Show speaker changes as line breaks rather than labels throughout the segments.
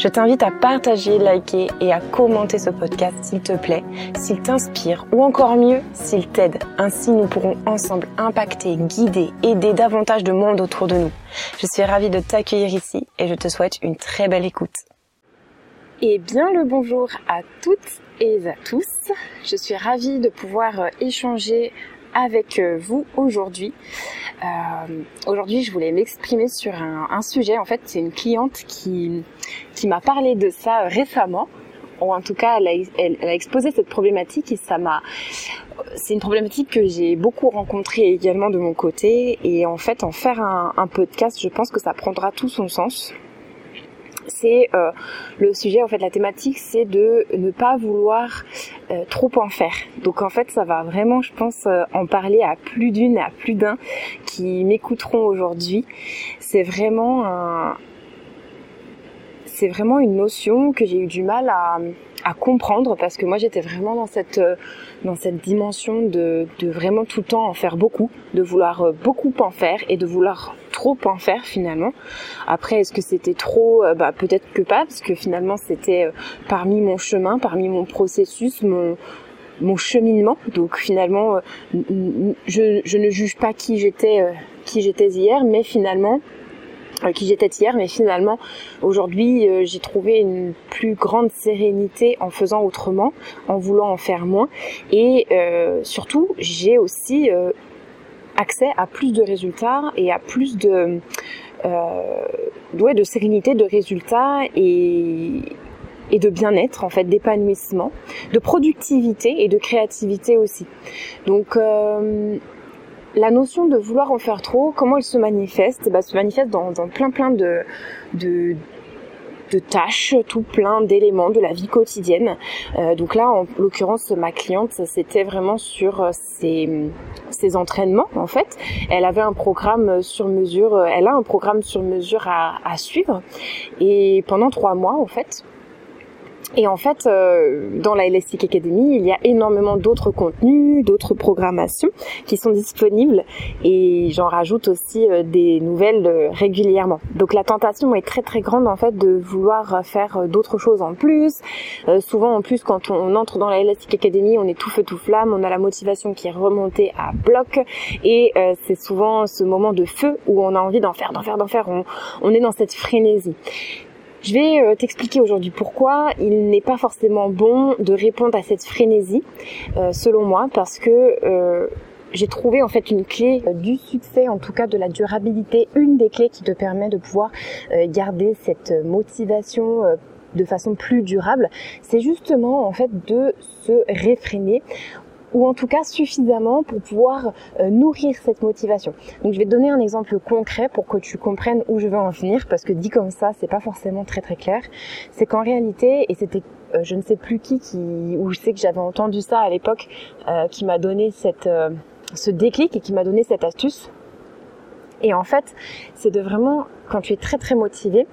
Je t'invite à partager, liker et à commenter ce podcast s'il te plaît, s'il t'inspire ou encore mieux, s'il t'aide. Ainsi, nous pourrons ensemble impacter, guider, aider davantage de monde autour de nous. Je suis ravie de t'accueillir ici et je te souhaite une très belle écoute. Et bien le bonjour à toutes et à tous. Je suis ravie de pouvoir échanger avec euh, vous aujourd'hui. Euh, aujourd'hui, je voulais m'exprimer sur un, sujet. En fait, c'est une cliente qui, qui m'a parlé de ça récemment. Ou en tout cas, elle a, exposé cette problématique et ça m'a. C'est une problématique que j'ai beaucoup rencontrée également de mon côté. Et en fait, en faire un podcast, je pense que ça prendra tout son sens c'est euh, le sujet en fait la thématique c'est de ne pas vouloir euh, trop en faire. Donc en fait ça va vraiment je pense euh, en parler à plus d'une à plus d'un qui m'écouteront aujourd'hui. C'est vraiment un c'est vraiment une notion que j'ai eu du mal à, à comprendre parce que moi j'étais vraiment dans cette euh, dans cette dimension de, de vraiment tout le temps en faire beaucoup, de vouloir euh, beaucoup en faire et de vouloir trop en faire finalement. Après est-ce que c'était trop euh, bah peut-être que pas parce que finalement c'était parmi mon chemin, parmi mon processus, mon mon cheminement. Donc finalement je, je ne juge pas qui j'étais qui j'étais hier mais finalement qui j'étais hier, mais finalement aujourd'hui euh, j'ai trouvé une plus grande sérénité en faisant autrement, en voulant en faire moins, et euh, surtout j'ai aussi accès à plus de résultats et à plus de ouais, de sérénité, de résultats et et de bien-être en fait, d'épanouissement, de productivité et de créativité aussi. Donc la notion de vouloir en faire trop, comment elle se manifeste? Bah, se manifeste dans, plein plein de, de, de tâches, tout plein d'éléments de la vie quotidienne. Euh, donc là, en l'occurrence, ma cliente, c'était vraiment sur euh, ses, ses, entraînements en fait. Elle avait un programme sur mesure, euh, elle a un programme sur mesure à, à suivre. Et pendant trois mois, en fait, et en fait, euh, dans la Elastic Academy, il y a énormément d'autres contenus, d'autres programmations qui sont disponibles et j'en rajoute aussi euh, des nouvelles euh, régulièrement. Donc la tentation est très très grande en fait de vouloir faire d'autres choses en plus. souvent en plus quand on entre dans la Elastic Academy, on est tout feu tout flamme, on a la motivation qui est remontée à bloc et c'est souvent ce moment de feu où on a envie d'en faire, d'en faire, d'en faire. On, on est dans cette frénésie. Je vais euh, t'expliquer aujourd'hui pourquoi il n'est pas forcément bon de répondre à cette frénésie, euh, selon moi, parce que euh, j'ai trouvé en fait une clé du succès, en tout cas de la durabilité, une des clés qui te permet de pouvoir garder cette motivation de façon plus durable, c'est justement en fait de se réfréner ou en tout cas suffisamment pour pouvoir euh, nourrir cette motivation. Donc je vais te donner un exemple concret pour que tu comprennes où je veux en venir parce que dit comme ça, c'est pas forcément très très clair. C'est qu'en réalité, et c'était euh, je ne sais plus qui qui ou je sais que j'avais entendu ça à l'époque euh, qui m'a donné cette ce déclic et qui m'a donné cette astuce. Et en fait, c'est de vraiment quand tu es très très motivé,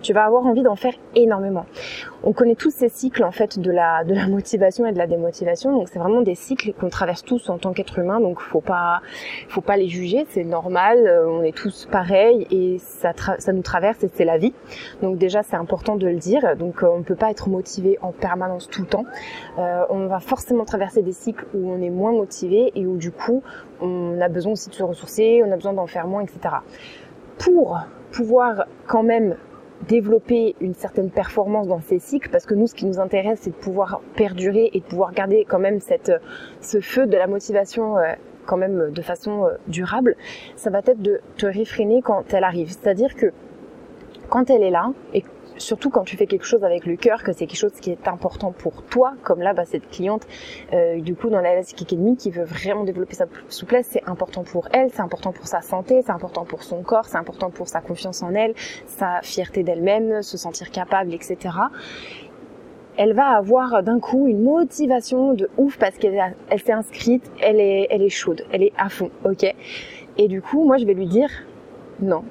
tu vas avoir envie d'en faire énormément. On connaît tous ces cycles en fait de la de la motivation et de la démotivation, donc c'est vraiment des cycles qu'on traverse tous en tant qu'être humain, donc faut pas faut pas les juger, c'est normal, euh, on est tous pareils et ça ça nous traverse et c'est la vie. Donc déjà c'est important de le dire, donc euh, on peut pas être motivé en permanence tout le temps. Euh, on va forcément traverser des cycles où on est moins motivé et où du coup on a besoin aussi de se ressourcer, on a besoin d'en faire moins, etc. Pour pouvoir quand même développer une certaine performance dans ces cycles parce que nous ce qui nous intéresse c'est de pouvoir perdurer et de pouvoir garder quand même cette ce feu de la motivation euh, quand même de façon euh, durable, ça va être de te réfréner quand elle arrive. C'est-à-dire que quand elle est là et surtout quand tu fais quelque chose avec le cœur, que c'est quelque chose qui est important pour toi, comme là, bah, cette cliente, euh, du coup, dans la Elastic Academy, qui veut vraiment développer sa souplesse, c'est important pour elle, c'est important pour sa santé, c'est important pour son corps, c'est important pour sa confiance en elle, sa fierté d'elle-même, se sentir capable, etc elle va avoir d'un coup une motivation de ouf parce qu'elle elle s'est inscrite, elle est, elle est chaude, elle est à fond, ok? Et du coup, moi, je vais lui dire, non,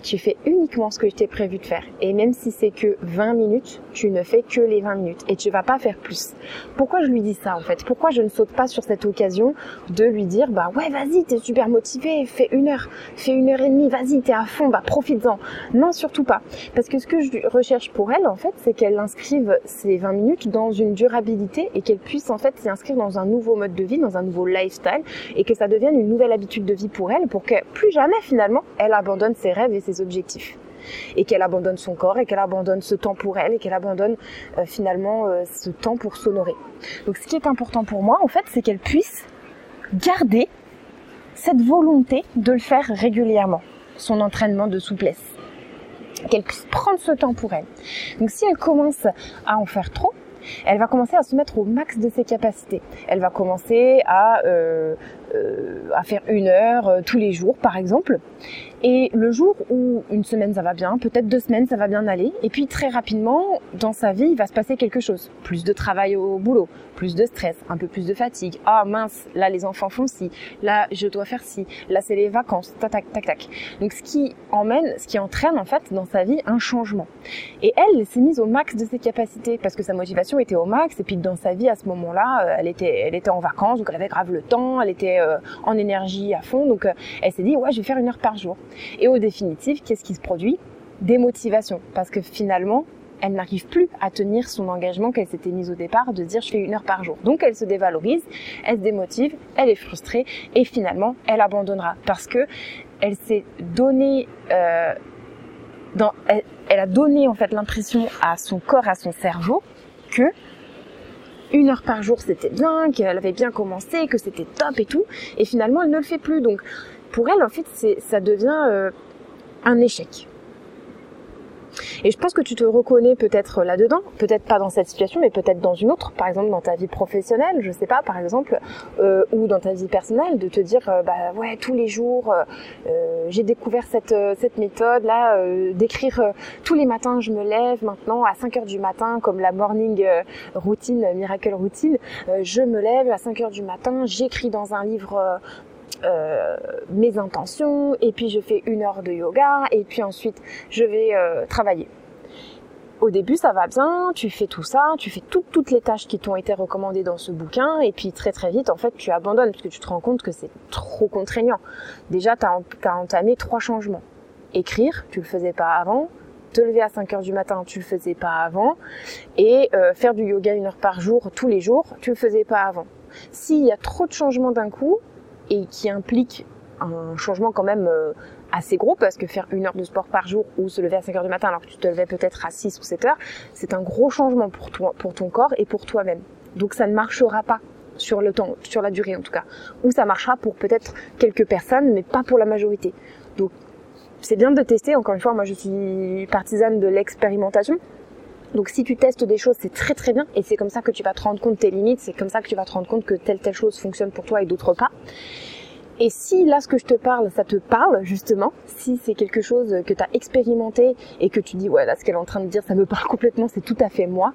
tu fais uniquement ce que je t'ai prévu de faire. Et même si c'est que 20 minutes, tu ne fais que les 20 minutes et tu vas pas faire plus. Pourquoi je lui dis ça en fait? Pourquoi je ne saute pas sur cette occasion de lui dire bah ouais vas-y t'es super motivé, fais une heure, fais une heure et demie, vas-y t'es à fond, bah profites-en. Non surtout pas. Parce que ce que je recherche pour elle en fait c'est qu'elle inscrive ces 20 minutes dans une durabilité et qu'elle puisse en fait s'y inscrire dans un nouveau mode de vie, dans un nouveau lifestyle et que ça devienne une nouvelle habitude de vie pour elle pour que plus jamais finalement elle abandonne ses rêves et ses objectifs et qu'elle abandonne son corps et qu'elle abandonne ce temps pour elle et qu'elle abandonne euh, finalement euh, ce temps pour s'honorer. Donc ce qui est important pour moi en fait c'est qu'elle puisse garder cette volonté de le faire régulièrement, son entraînement de souplesse. Qu'elle puisse prendre ce temps pour elle. Donc si elle commence à en faire trop, elle va commencer à se mettre au max de ses capacités. Elle va commencer à, euh, à faire une heure tous les jours, par exemple. Et le jour où une semaine ça va bien, peut-être deux semaines ça va bien aller, et puis très rapidement dans sa vie il va se passer quelque chose. Plus de travail au boulot, plus de stress, un peu plus de fatigue. Ah mince, là les enfants font ci, là je dois faire ci, là c'est les vacances, tac tac tac tac. Donc ce qui emmène, ce qui entraîne en fait dans sa vie un changement. Et elle s'est mise au max de ses capacités parce que sa motivation était au max et puis dans sa vie à ce moment-là, euh, elle était elle était en vacances donc elle avait grave le temps, elle était euh, en énergie à fond donc euh, elle s'est dit ouais je vais faire une heure par jour. Et au définitif, qu'est-ce qui se produit? Démotivation. Parce que finalement, elle n'arrive plus à tenir son engagement qu'elle s'était mise au départ de dire je fais une heure par jour. Donc elle se dévalorise, elle se démotive, elle est frustrée et finalement elle abandonnera parce que elle s'est donné euh, dans, elle, elle, a donné en fait l'impression à son corps, à son cerveau que une heure par jour c'était bien, qu'elle avait bien commencé, que c'était top et tout, et finalement elle ne le fait plus. Donc pour elle, en fait, ça devient euh, un échec. Et je pense que tu te reconnais peut-être là-dedans, peut-être pas dans cette situation, mais peut-être dans une autre, par exemple dans ta vie professionnelle, je sais pas, par exemple, euh, ou dans ta vie personnelle, de te dire, euh, bah ouais, tous les jours, j'ai découvert cette cette méthode là, d'écrire tous les matins, je me lève maintenant à 5 heures du matin, comme la morning routine, miracle routine, je me lève à 5 heures du matin, j'écris dans un livre euh, mes intentions et puis je fais une heure de yoga et puis ensuite je vais euh, travailler. Au début ça va bien, tu fais tout ça, tu fais toutes les tâches qui t'ont été recommandées dans ce bouquin et puis très très vite en fait tu abandonnes parce que tu te rends compte que c'est trop contraignant. Déjà tu as, entamé trois changements. Écrire, tu le faisais pas avant, te lever à 5 heures du matin, tu le faisais pas avant, et euh, faire du yoga une heure par jour tous les jours, tu le faisais pas avant. S'il y a trop de changements d'un coup, et qui implique un changement quand même euh, assez gros parce que faire une heure de sport par jour ou se lever à 5 heures du matin alors que tu te levais peut-être à 6 ou 7 heures, c'est un gros changement pour toi, pour ton corps et pour toi-même. Donc ça ne marchera pas sur le temps, sur la durée en tout cas. Ou ça marchera pour peut-être quelques personnes, mais pas pour la majorité. Donc c'est bien de tester. Encore une fois, moi je suis partisane de l'expérimentation. Donc si tu testes des choses, c'est très très bien et c'est comme ça que tu vas te rendre compte de tes limites, c'est comme ça que tu vas te rendre compte que telle telle chose fonctionne pour toi et d'autres pas. Et si là ce que je te parle, ça te parle justement, si c'est quelque chose que tu as expérimenté et que tu dis ouais là ce qu'elle est en train de dire ça me parle complètement, c'est tout à fait moi.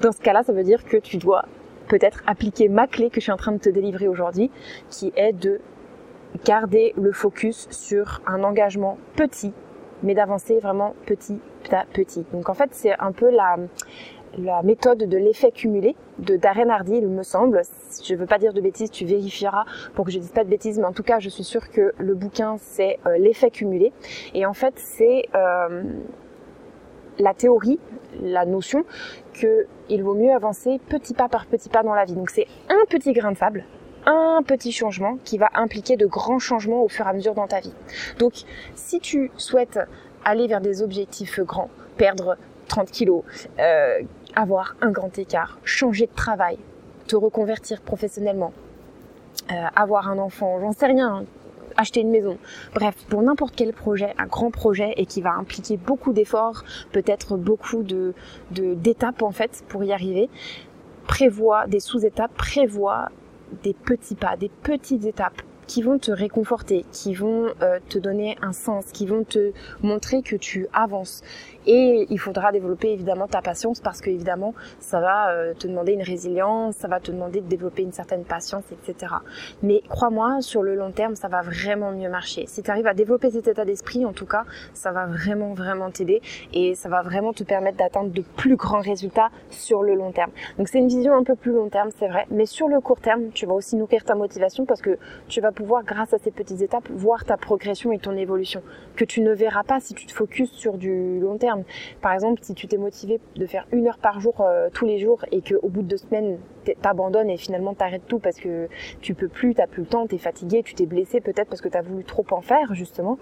Dans ce cas-là, ça veut dire que tu dois peut-être appliquer ma clé que je suis en train de te délivrer aujourd'hui, qui est de garder le focus sur un engagement petit, mais d'avancer vraiment petit à petit. Donc en fait, c'est un peu la, méthode de l'effet cumulé de Darren Hardy, il me semble. Je ne veux pas dire de bêtises, tu vérifieras pour que je dise pas de bêtises, mais en tout cas, je suis sûre que le bouquin, c'est euh, l'effet cumulé. Et en fait, c'est euh, la théorie, la notion que il vaut mieux avancer petit pas par petit pas dans la vie. Donc c'est un petit grain de sable, un petit changement qui va impliquer de grands changements au fur et à mesure dans ta vie. Donc si tu souhaites aller vers des objectifs grands, perdre 30 kilos, euh, avoir un grand écart, changer de travail, te reconvertir professionnellement, avoir un enfant, j'en sais rien, acheter une maison. Bref, pour n'importe quel projet, un grand projet et qui va impliquer beaucoup d'efforts, peut-être beaucoup de d'étapes en fait pour y arriver, prévois des sous-étapes, prévois des petits pas, des petites étapes qui vont te réconforter, qui vont euh, te donner un sens, qui vont te montrer que tu avances. Et il faudra développer évidemment ta patience parce que évidemment ça va euh, te demander une résilience, ça va te demander de développer une certaine patience, etc. Mais crois-moi, sur le long terme, ça va vraiment mieux marcher. Si tu arrives à développer cet état d'esprit, en tout cas, ça va vraiment vraiment t'aider et ça va vraiment te permettre d'atteindre de plus grands résultats sur le long terme. Donc c'est une vision un peu plus long terme, c'est vrai, mais sur le court terme, tu vas aussi nourrir ta motivation parce que tu vas pouvoir, grâce à ces petites étapes, voir ta progression et ton évolution que tu ne verras pas si tu te focuses sur du long terme. Par exemple, si tu t'es motivé de faire une heure par jour euh, tous les jours et qu'au bout de deux semaines, t'abandonnes et finalement t'arrêtes tout parce que tu peux plus, t'as plus le temps, t'es fatigué, tu t'es blessé peut-être parce que t'as voulu trop en faire justement.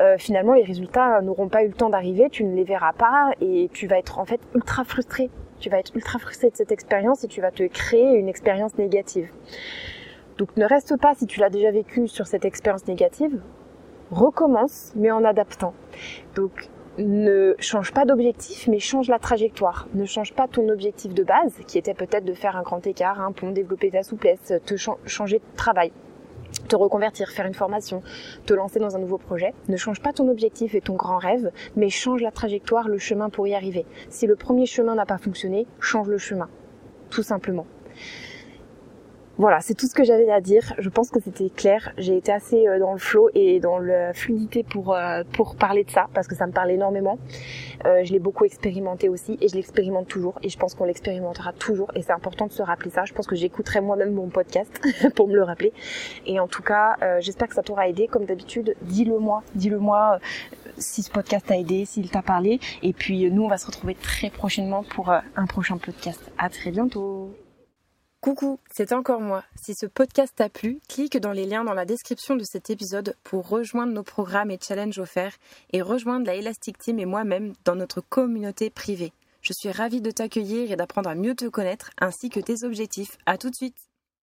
Euh, finalement, les résultats n'auront pas eu le temps d'arriver, tu ne les verras pas et tu vas être en fait ultra frustré. Tu vas être ultra frustré de cette expérience et tu vas te créer une expérience négative. Donc ne reste pas si tu l'as déjà vécu sur cette expérience négative, recommence mais en adaptant. Donc ne change pas d'objectif, mais change la trajectoire. Ne change pas ton objectif de base, qui était peut-être de faire un grand écart, un pont, développer ta souplesse, te changer de travail, te reconvertir, faire une formation, te lancer dans un nouveau projet. Ne change pas ton objectif et ton grand rêve, mais change la trajectoire, le chemin pour y arriver. Si le premier chemin n'a pas fonctionné, change le chemin. Tout simplement. Voilà, c'est tout ce que j'avais à dire. Je pense que c'était clair. J'ai été assez euh, dans le flow et dans la fluidité pour euh, pour parler de ça parce que ça me parle énormément. Euh, je l'ai beaucoup expérimenté aussi et je l'expérimente toujours et je pense qu'on l'expérimentera toujours et c'est important de se rappeler ça. Je pense que j'écouterai moi-même mon podcast pour me le rappeler. Et en tout cas, j'espère que ça t'aura aidé. Comme d'habitude, dis-le moi, dis-le moi si ce podcast t'a aidé, s'il t'a parlé. Et puis nous, on va se retrouver très prochainement pour un prochain podcast. À très bientôt. Coucou, c'est encore moi. Si ce podcast t'a plu, clique dans les liens dans la description de cet épisode pour rejoindre nos programmes et challenges offerts et rejoindre la Elastic Team et moi-même dans notre communauté privée. Je suis ravie de t'accueillir et d'apprendre à mieux te connaître ainsi que tes objectifs. À tout de suite!